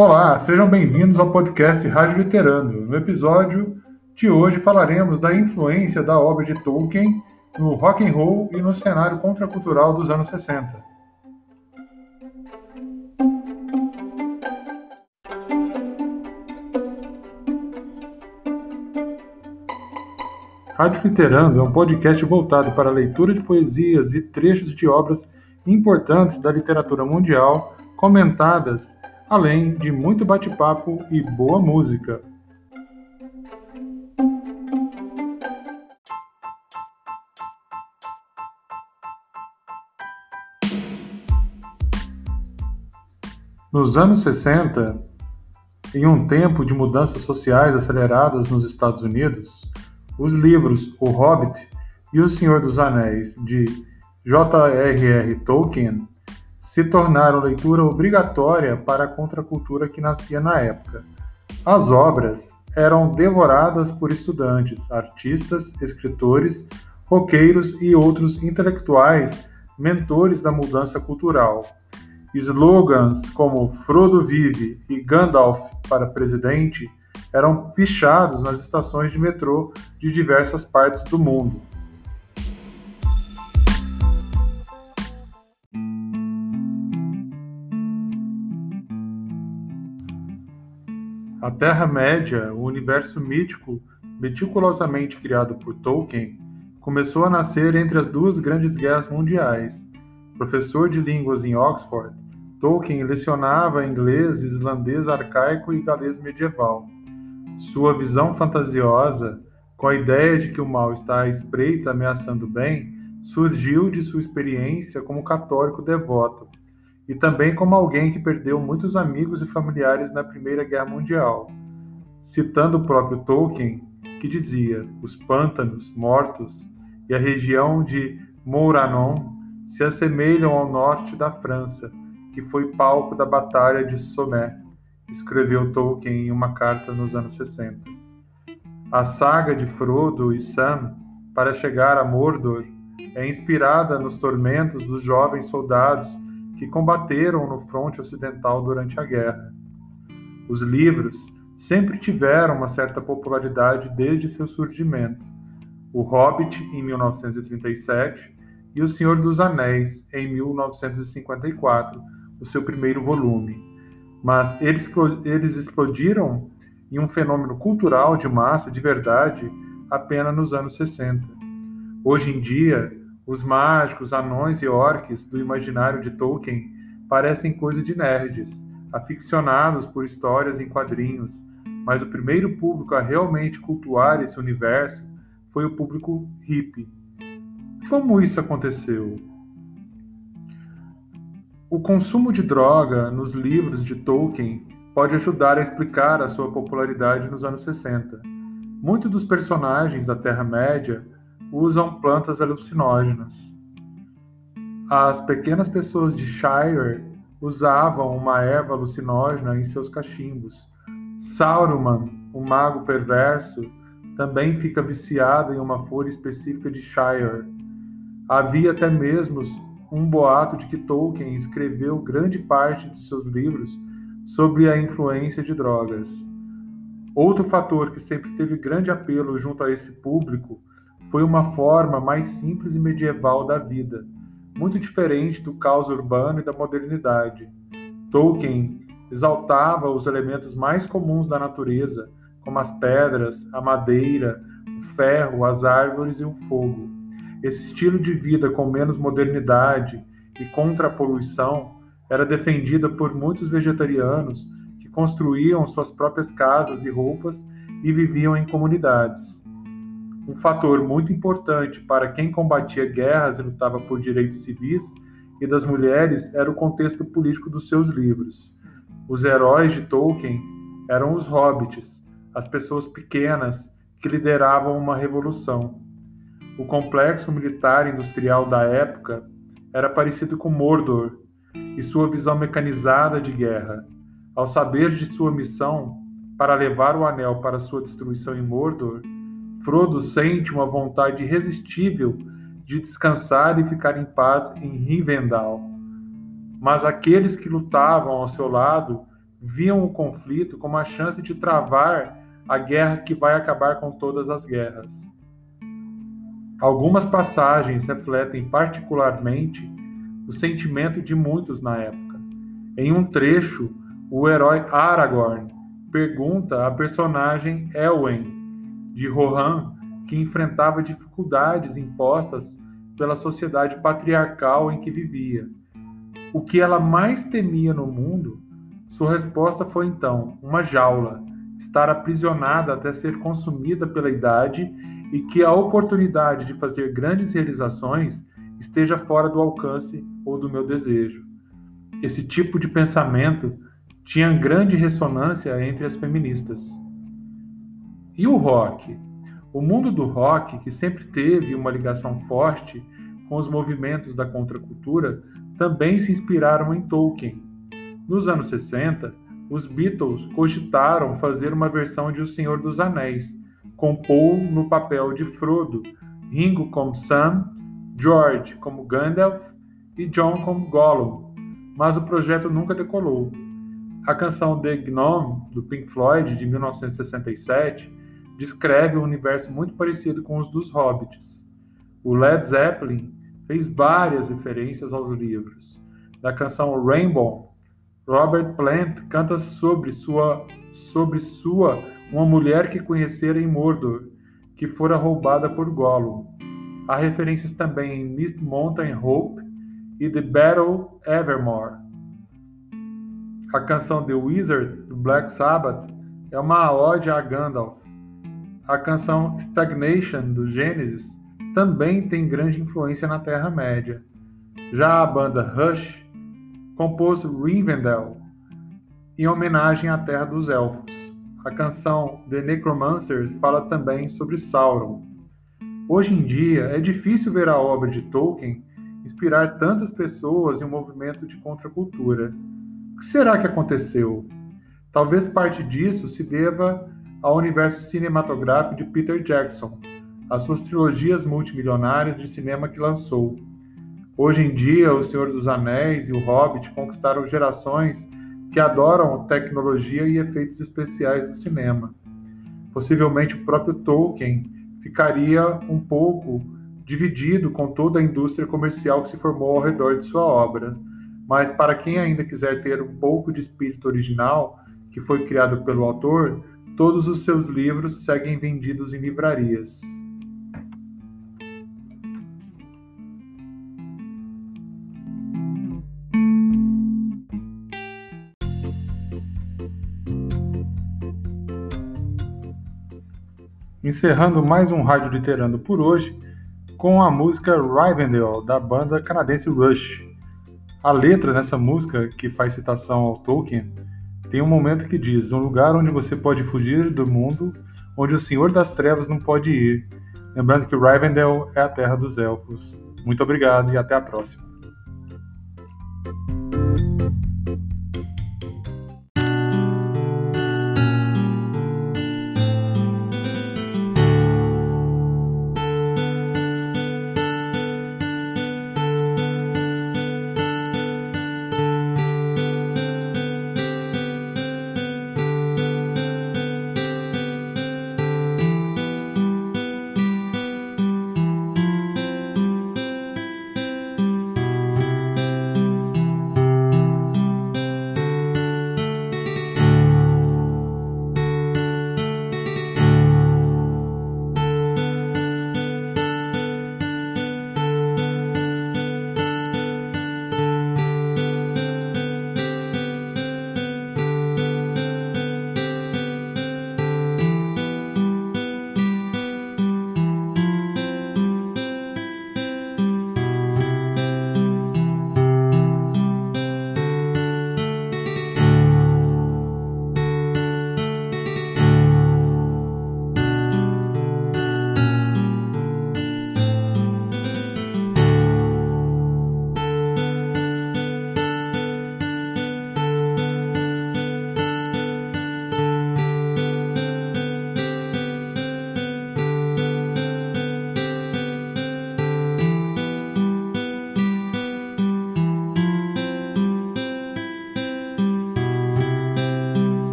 Olá, sejam bem-vindos ao podcast Rádio Veterano. No episódio de hoje falaremos da influência da obra de Tolkien no rock and roll e no cenário contracultural dos anos 60. Rádio Literando é um podcast voltado para a leitura de poesias e trechos de obras importantes da literatura mundial, comentadas, além de muito bate-papo e boa música. Nos anos 60, em um tempo de mudanças sociais aceleradas nos Estados Unidos, os livros O Hobbit e O Senhor dos Anéis, de J.R.R. Tolkien, se tornaram leitura obrigatória para a contracultura que nascia na época. As obras eram devoradas por estudantes, artistas, escritores, roqueiros e outros intelectuais mentores da mudança cultural. Slogans como Frodo vive e Gandalf para presidente eram pichados nas estações de metrô de diversas partes do mundo. A Terra-média, o universo mítico meticulosamente criado por Tolkien, começou a nascer entre as duas grandes guerras mundiais. Professor de línguas em Oxford, Tolkien lecionava inglês, islandês arcaico e galês medieval. Sua visão fantasiosa, com a ideia de que o mal está à espreita ameaçando o bem, surgiu de sua experiência como católico devoto e também como alguém que perdeu muitos amigos e familiares na Primeira Guerra Mundial. Citando o próprio Tolkien, que dizia: os pântanos mortos e a região de Mouranon se assemelham ao norte da França, que foi palco da Batalha de Somme escreveu Tolkien em uma carta nos anos 60. A saga de Frodo e Sam para chegar a Mordor é inspirada nos tormentos dos jovens soldados que combateram no fronte ocidental durante a guerra. Os livros sempre tiveram uma certa popularidade desde seu surgimento. O Hobbit, em 1937, e O Senhor dos Anéis, em 1954, o seu primeiro volume mas eles, eles explodiram em um fenômeno cultural de massa de verdade apenas nos anos 60. Hoje em dia, os mágicos, anões e orques do imaginário de Tolkien parecem coisa de nerds, aficionados por histórias em quadrinhos, mas o primeiro público a realmente cultuar esse universo foi o público hippie. Como isso aconteceu? O consumo de droga nos livros de Tolkien pode ajudar a explicar a sua popularidade nos anos 60. Muitos dos personagens da Terra-média usam plantas alucinógenas. As pequenas pessoas de Shire usavam uma erva alucinógena em seus cachimbos. Sauron, o mago perverso, também fica viciado em uma folha específica de Shire. Havia até mesmo um boato de que Tolkien escreveu grande parte de seus livros sobre a influência de drogas. Outro fator que sempre teve grande apelo junto a esse público foi uma forma mais simples e medieval da vida, muito diferente do caos urbano e da modernidade. Tolkien exaltava os elementos mais comuns da natureza, como as pedras, a madeira, o ferro, as árvores e o fogo. Esse estilo de vida com menos modernidade e contra a poluição era defendida por muitos vegetarianos que construíam suas próprias casas e roupas e viviam em comunidades. Um fator muito importante para quem combatia guerras e lutava por direitos civis e das mulheres era o contexto político dos seus livros. Os heróis de Tolkien eram os hobbits, as pessoas pequenas que lideravam uma revolução. O complexo militar industrial da época era parecido com Mordor e sua visão mecanizada de guerra. Ao saber de sua missão para levar o anel para sua destruição em Mordor, Frodo sente uma vontade irresistível de descansar e ficar em paz em Rivendell. Mas aqueles que lutavam ao seu lado viam o conflito como a chance de travar a guerra que vai acabar com todas as guerras. Algumas passagens refletem particularmente o sentimento de muitos na época. Em um trecho, o herói Aragorn pergunta à personagem Elwen de Rohan, que enfrentava dificuldades impostas pela sociedade patriarcal em que vivia. O que ela mais temia no mundo? Sua resposta foi então uma jaula, estar aprisionada até ser consumida pela idade e que a oportunidade de fazer grandes realizações esteja fora do alcance ou do meu desejo. Esse tipo de pensamento tinha grande ressonância entre as feministas. E o rock? O mundo do rock, que sempre teve uma ligação forte com os movimentos da contracultura, também se inspiraram em Tolkien. Nos anos 60, os Beatles cogitaram fazer uma versão de O Senhor dos Anéis, com Paul no papel de Frodo, Ringo como Sam, George como Gandalf e John como Gollum, mas o projeto nunca decolou. A canção The Gnome, do Pink Floyd, de 1967, descreve um universo muito parecido com os dos Hobbits. O Led Zeppelin fez várias referências aos livros. Da canção Rainbow, Robert Plant canta sobre sua sobre sua uma mulher que conhecera em Mordor, que fora roubada por Gollum. Há referências também em Mist Mountain Hope e The Battle Evermore. A canção The Wizard, do Black Sabbath, é uma ode a Gandalf. A canção Stagnation, do Gênesis, também tem grande influência na Terra-média. Já a banda Rush compôs Rivendell em homenagem à Terra dos Elfos. A canção The Necromancer fala também sobre Sauron. Hoje em dia, é difícil ver a obra de Tolkien inspirar tantas pessoas em um movimento de contracultura. O que será que aconteceu? Talvez parte disso se deva ao universo cinematográfico de Peter Jackson, as suas trilogias multimilionárias de cinema que lançou. Hoje em dia, O Senhor dos Anéis e O Hobbit conquistaram gerações que adoram tecnologia e efeitos especiais do cinema. Possivelmente o próprio Tolkien ficaria um pouco dividido com toda a indústria comercial que se formou ao redor de sua obra. Mas para quem ainda quiser ter um pouco de espírito original que foi criado pelo autor, todos os seus livros seguem vendidos em livrarias. encerrando mais um Rádio Literando por hoje com a música Rivendell, da banda canadense Rush. A letra nessa música, que faz citação ao Tolkien, tem um momento que diz: Um lugar onde você pode fugir do mundo, onde o Senhor das Trevas não pode ir. Lembrando que Rivendell é a terra dos elfos. Muito obrigado e até a próxima.